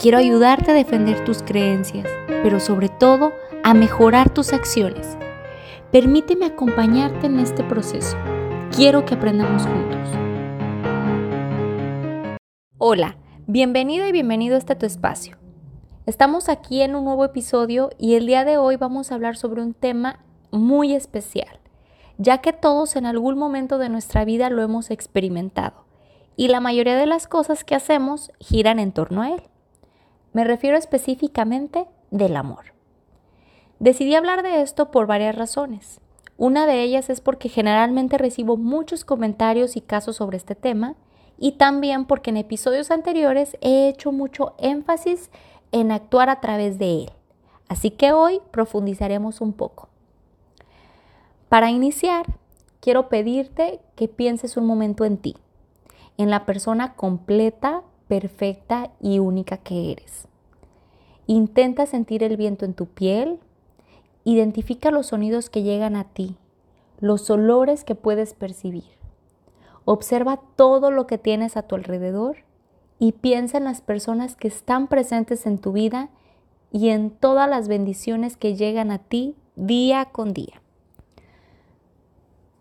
Quiero ayudarte a defender tus creencias pero sobre todo a mejorar tus acciones. Permíteme acompañarte en este proceso. Quiero que aprendamos juntos. Hola, bienvenido y bienvenido a este tu espacio. Estamos aquí en un nuevo episodio y el día de hoy vamos a hablar sobre un tema muy especial, ya que todos en algún momento de nuestra vida lo hemos experimentado y la mayoría de las cosas que hacemos giran en torno a él. Me refiero específicamente del amor. Decidí hablar de esto por varias razones. Una de ellas es porque generalmente recibo muchos comentarios y casos sobre este tema y también porque en episodios anteriores he hecho mucho énfasis en actuar a través de él. Así que hoy profundizaremos un poco. Para iniciar, quiero pedirte que pienses un momento en ti, en la persona completa, perfecta y única que eres. Intenta sentir el viento en tu piel. Identifica los sonidos que llegan a ti, los olores que puedes percibir. Observa todo lo que tienes a tu alrededor y piensa en las personas que están presentes en tu vida y en todas las bendiciones que llegan a ti día con día.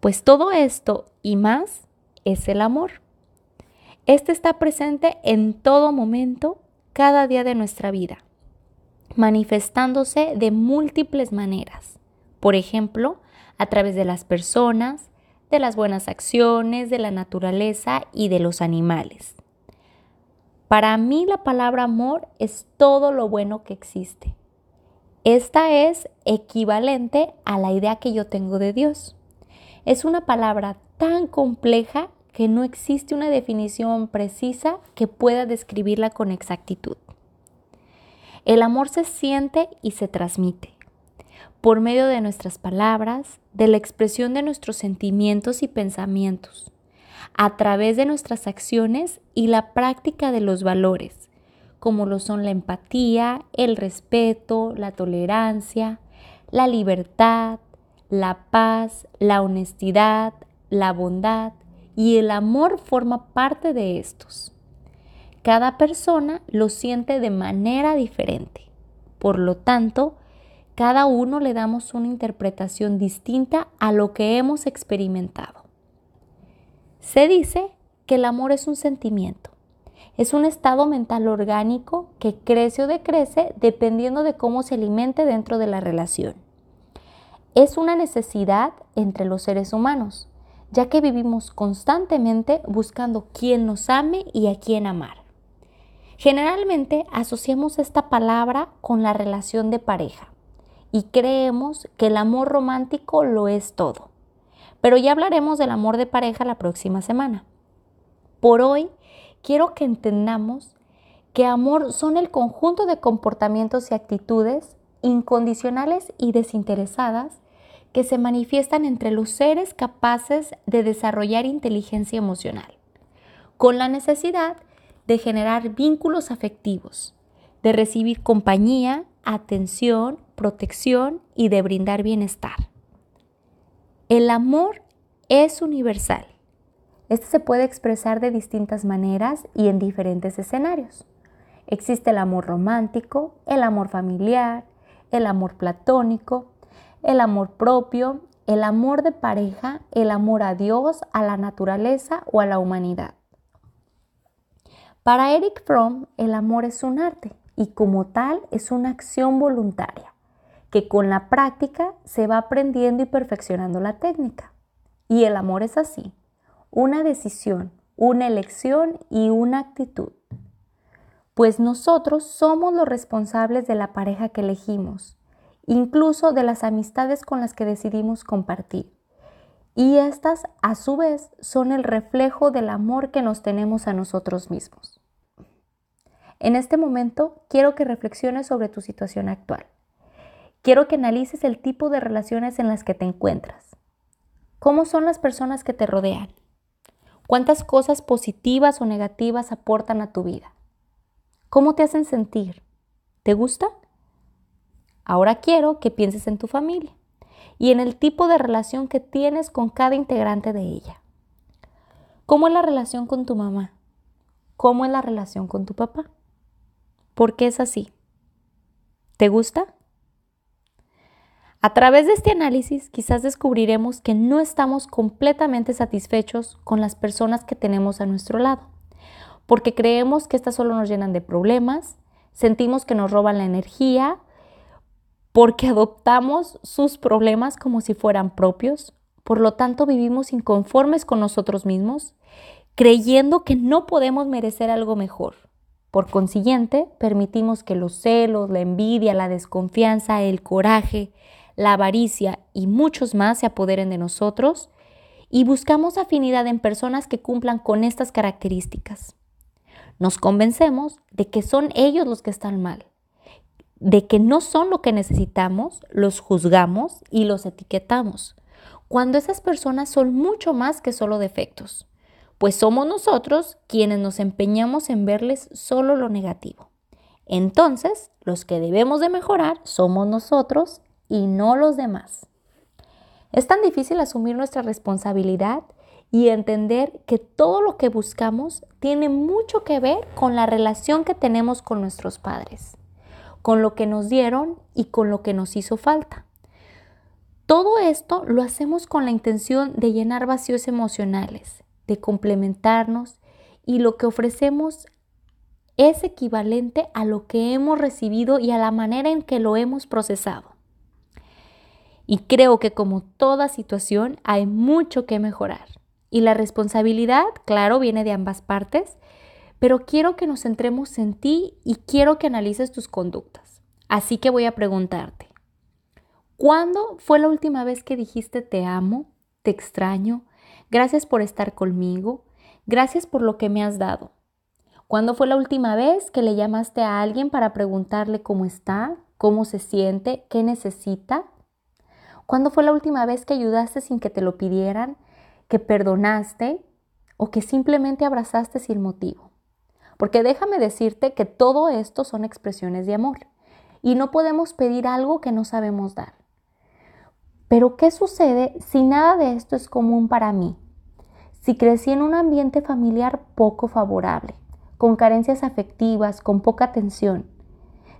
Pues todo esto y más es el amor. Este está presente en todo momento, cada día de nuestra vida manifestándose de múltiples maneras. Por ejemplo, a través de las personas, de las buenas acciones, de la naturaleza y de los animales. Para mí la palabra amor es todo lo bueno que existe. Esta es equivalente a la idea que yo tengo de Dios. Es una palabra tan compleja que no existe una definición precisa que pueda describirla con exactitud. El amor se siente y se transmite por medio de nuestras palabras, de la expresión de nuestros sentimientos y pensamientos, a través de nuestras acciones y la práctica de los valores, como lo son la empatía, el respeto, la tolerancia, la libertad, la paz, la honestidad, la bondad y el amor forma parte de estos. Cada persona lo siente de manera diferente. Por lo tanto, cada uno le damos una interpretación distinta a lo que hemos experimentado. Se dice que el amor es un sentimiento. Es un estado mental orgánico que crece o decrece dependiendo de cómo se alimente dentro de la relación. Es una necesidad entre los seres humanos, ya que vivimos constantemente buscando quién nos ame y a quién amar. Generalmente asociamos esta palabra con la relación de pareja y creemos que el amor romántico lo es todo. Pero ya hablaremos del amor de pareja la próxima semana. Por hoy quiero que entendamos que amor son el conjunto de comportamientos y actitudes incondicionales y desinteresadas que se manifiestan entre los seres capaces de desarrollar inteligencia emocional, con la necesidad de generar vínculos afectivos, de recibir compañía, atención, protección y de brindar bienestar. El amor es universal. Este se puede expresar de distintas maneras y en diferentes escenarios. Existe el amor romántico, el amor familiar, el amor platónico, el amor propio, el amor de pareja, el amor a Dios, a la naturaleza o a la humanidad. Para Eric Fromm, el amor es un arte y como tal es una acción voluntaria, que con la práctica se va aprendiendo y perfeccionando la técnica. Y el amor es así, una decisión, una elección y una actitud. Pues nosotros somos los responsables de la pareja que elegimos, incluso de las amistades con las que decidimos compartir. Y estas, a su vez, son el reflejo del amor que nos tenemos a nosotros mismos. En este momento quiero que reflexiones sobre tu situación actual. quiero que analices el tipo de relaciones en las que te encuentras. ¿Cómo son las personas que te rodean? ¿Cuántas cosas positivas o negativas aportan a tu vida? ¿Cómo te hacen sentir? ¿Te gusta? Ahora quiero que pienses en tu familia y en el tipo de relación que tienes con cada integrante de ella. ¿Cómo es la relación con tu mamá? ¿Cómo es la relación con tu papá? ¿Por qué es así? ¿Te gusta? A través de este análisis quizás descubriremos que no estamos completamente satisfechos con las personas que tenemos a nuestro lado, porque creemos que estas solo nos llenan de problemas, sentimos que nos roban la energía, porque adoptamos sus problemas como si fueran propios, por lo tanto vivimos inconformes con nosotros mismos, creyendo que no podemos merecer algo mejor. Por consiguiente, permitimos que los celos, la envidia, la desconfianza, el coraje, la avaricia y muchos más se apoderen de nosotros y buscamos afinidad en personas que cumplan con estas características. Nos convencemos de que son ellos los que están mal, de que no son lo que necesitamos, los juzgamos y los etiquetamos, cuando esas personas son mucho más que solo defectos pues somos nosotros quienes nos empeñamos en verles solo lo negativo. Entonces, los que debemos de mejorar somos nosotros y no los demás. Es tan difícil asumir nuestra responsabilidad y entender que todo lo que buscamos tiene mucho que ver con la relación que tenemos con nuestros padres, con lo que nos dieron y con lo que nos hizo falta. Todo esto lo hacemos con la intención de llenar vacíos emocionales, de complementarnos y lo que ofrecemos es equivalente a lo que hemos recibido y a la manera en que lo hemos procesado. Y creo que como toda situación hay mucho que mejorar. Y la responsabilidad, claro, viene de ambas partes, pero quiero que nos centremos en ti y quiero que analices tus conductas. Así que voy a preguntarte, ¿cuándo fue la última vez que dijiste te amo, te extraño, Gracias por estar conmigo. Gracias por lo que me has dado. ¿Cuándo fue la última vez que le llamaste a alguien para preguntarle cómo está, cómo se siente, qué necesita? ¿Cuándo fue la última vez que ayudaste sin que te lo pidieran, que perdonaste o que simplemente abrazaste sin motivo? Porque déjame decirte que todo esto son expresiones de amor y no podemos pedir algo que no sabemos dar. Pero ¿qué sucede si nada de esto es común para mí? Si crecí en un ambiente familiar poco favorable, con carencias afectivas, con poca atención.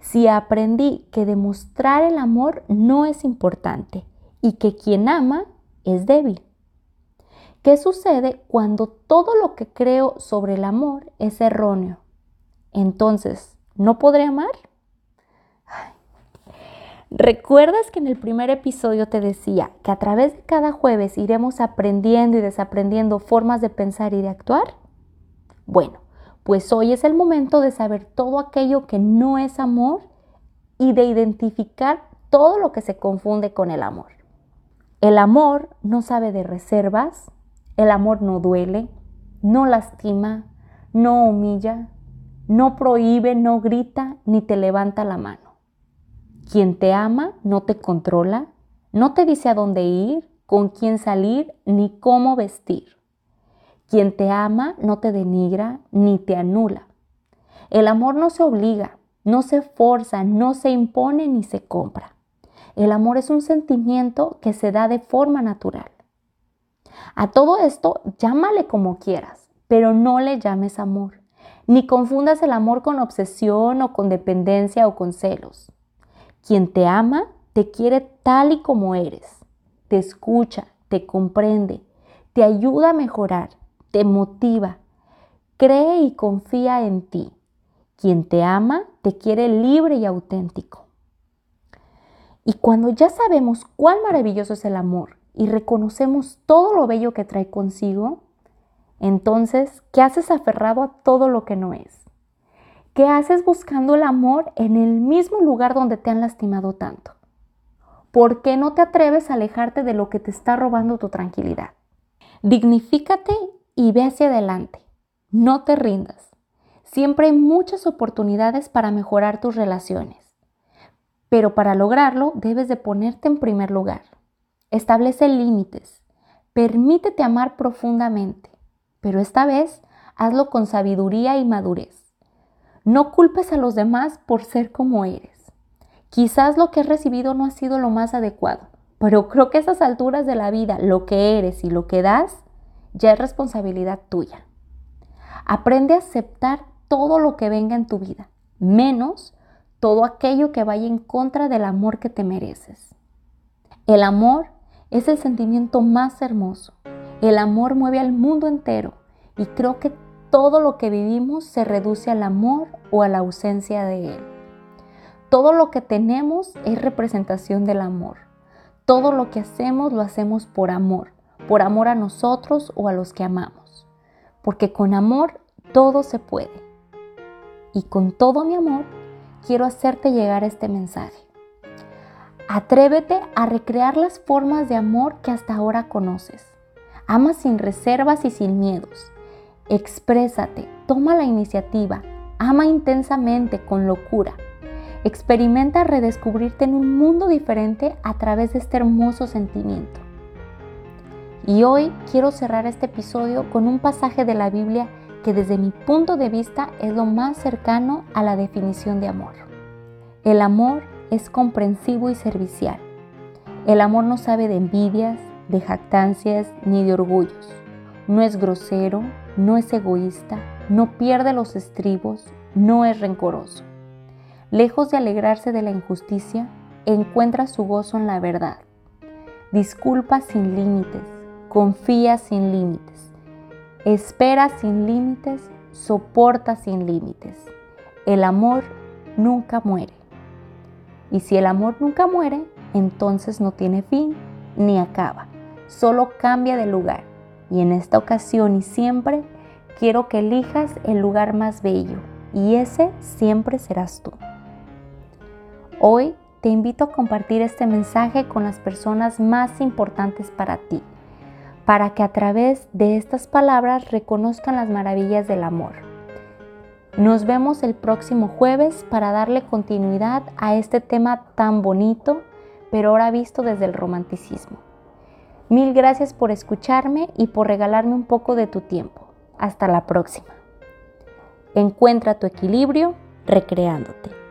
Si aprendí que demostrar el amor no es importante y que quien ama es débil. ¿Qué sucede cuando todo lo que creo sobre el amor es erróneo? Entonces, ¿no podré amar? ¿Recuerdas que en el primer episodio te decía que a través de cada jueves iremos aprendiendo y desaprendiendo formas de pensar y de actuar? Bueno, pues hoy es el momento de saber todo aquello que no es amor y de identificar todo lo que se confunde con el amor. El amor no sabe de reservas, el amor no duele, no lastima, no humilla, no prohíbe, no grita ni te levanta la mano. Quien te ama no te controla, no te dice a dónde ir, con quién salir, ni cómo vestir. Quien te ama no te denigra ni te anula. El amor no se obliga, no se forza, no se impone ni se compra. El amor es un sentimiento que se da de forma natural. A todo esto, llámale como quieras, pero no le llames amor, ni confundas el amor con obsesión o con dependencia o con celos. Quien te ama te quiere tal y como eres. Te escucha, te comprende, te ayuda a mejorar, te motiva, cree y confía en ti. Quien te ama te quiere libre y auténtico. Y cuando ya sabemos cuán maravilloso es el amor y reconocemos todo lo bello que trae consigo, entonces, ¿qué haces aferrado a todo lo que no es? ¿Qué haces buscando el amor en el mismo lugar donde te han lastimado tanto? ¿Por qué no te atreves a alejarte de lo que te está robando tu tranquilidad? Dignifícate y ve hacia adelante. No te rindas. Siempre hay muchas oportunidades para mejorar tus relaciones. Pero para lograrlo debes de ponerte en primer lugar. Establece límites. Permítete amar profundamente, pero esta vez hazlo con sabiduría y madurez. No culpes a los demás por ser como eres. Quizás lo que has recibido no ha sido lo más adecuado, pero creo que a esas alturas de la vida, lo que eres y lo que das, ya es responsabilidad tuya. Aprende a aceptar todo lo que venga en tu vida, menos todo aquello que vaya en contra del amor que te mereces. El amor es el sentimiento más hermoso. El amor mueve al mundo entero y creo que todo lo que vivimos se reduce al amor o a la ausencia de él. Todo lo que tenemos es representación del amor. Todo lo que hacemos lo hacemos por amor, por amor a nosotros o a los que amamos. Porque con amor todo se puede. Y con todo mi amor quiero hacerte llegar este mensaje. Atrévete a recrear las formas de amor que hasta ahora conoces. Ama sin reservas y sin miedos. Exprésate, toma la iniciativa, ama intensamente, con locura. Experimenta redescubrirte en un mundo diferente a través de este hermoso sentimiento. Y hoy quiero cerrar este episodio con un pasaje de la Biblia que desde mi punto de vista es lo más cercano a la definición de amor. El amor es comprensivo y servicial. El amor no sabe de envidias, de jactancias ni de orgullos. No es grosero, no es egoísta, no pierde los estribos, no es rencoroso. Lejos de alegrarse de la injusticia, encuentra su gozo en la verdad. Disculpa sin límites, confía sin límites, espera sin límites, soporta sin límites. El amor nunca muere. Y si el amor nunca muere, entonces no tiene fin ni acaba, solo cambia de lugar. Y en esta ocasión y siempre quiero que elijas el lugar más bello y ese siempre serás tú. Hoy te invito a compartir este mensaje con las personas más importantes para ti, para que a través de estas palabras reconozcan las maravillas del amor nos vemos el próximo jueves para darle continuidad a este tema tan bonito, pero ahora visto desde el romanticismo. Mil gracias por escucharme y por regalarme un poco de tu tiempo. Hasta la próxima. Encuentra tu equilibrio recreándote.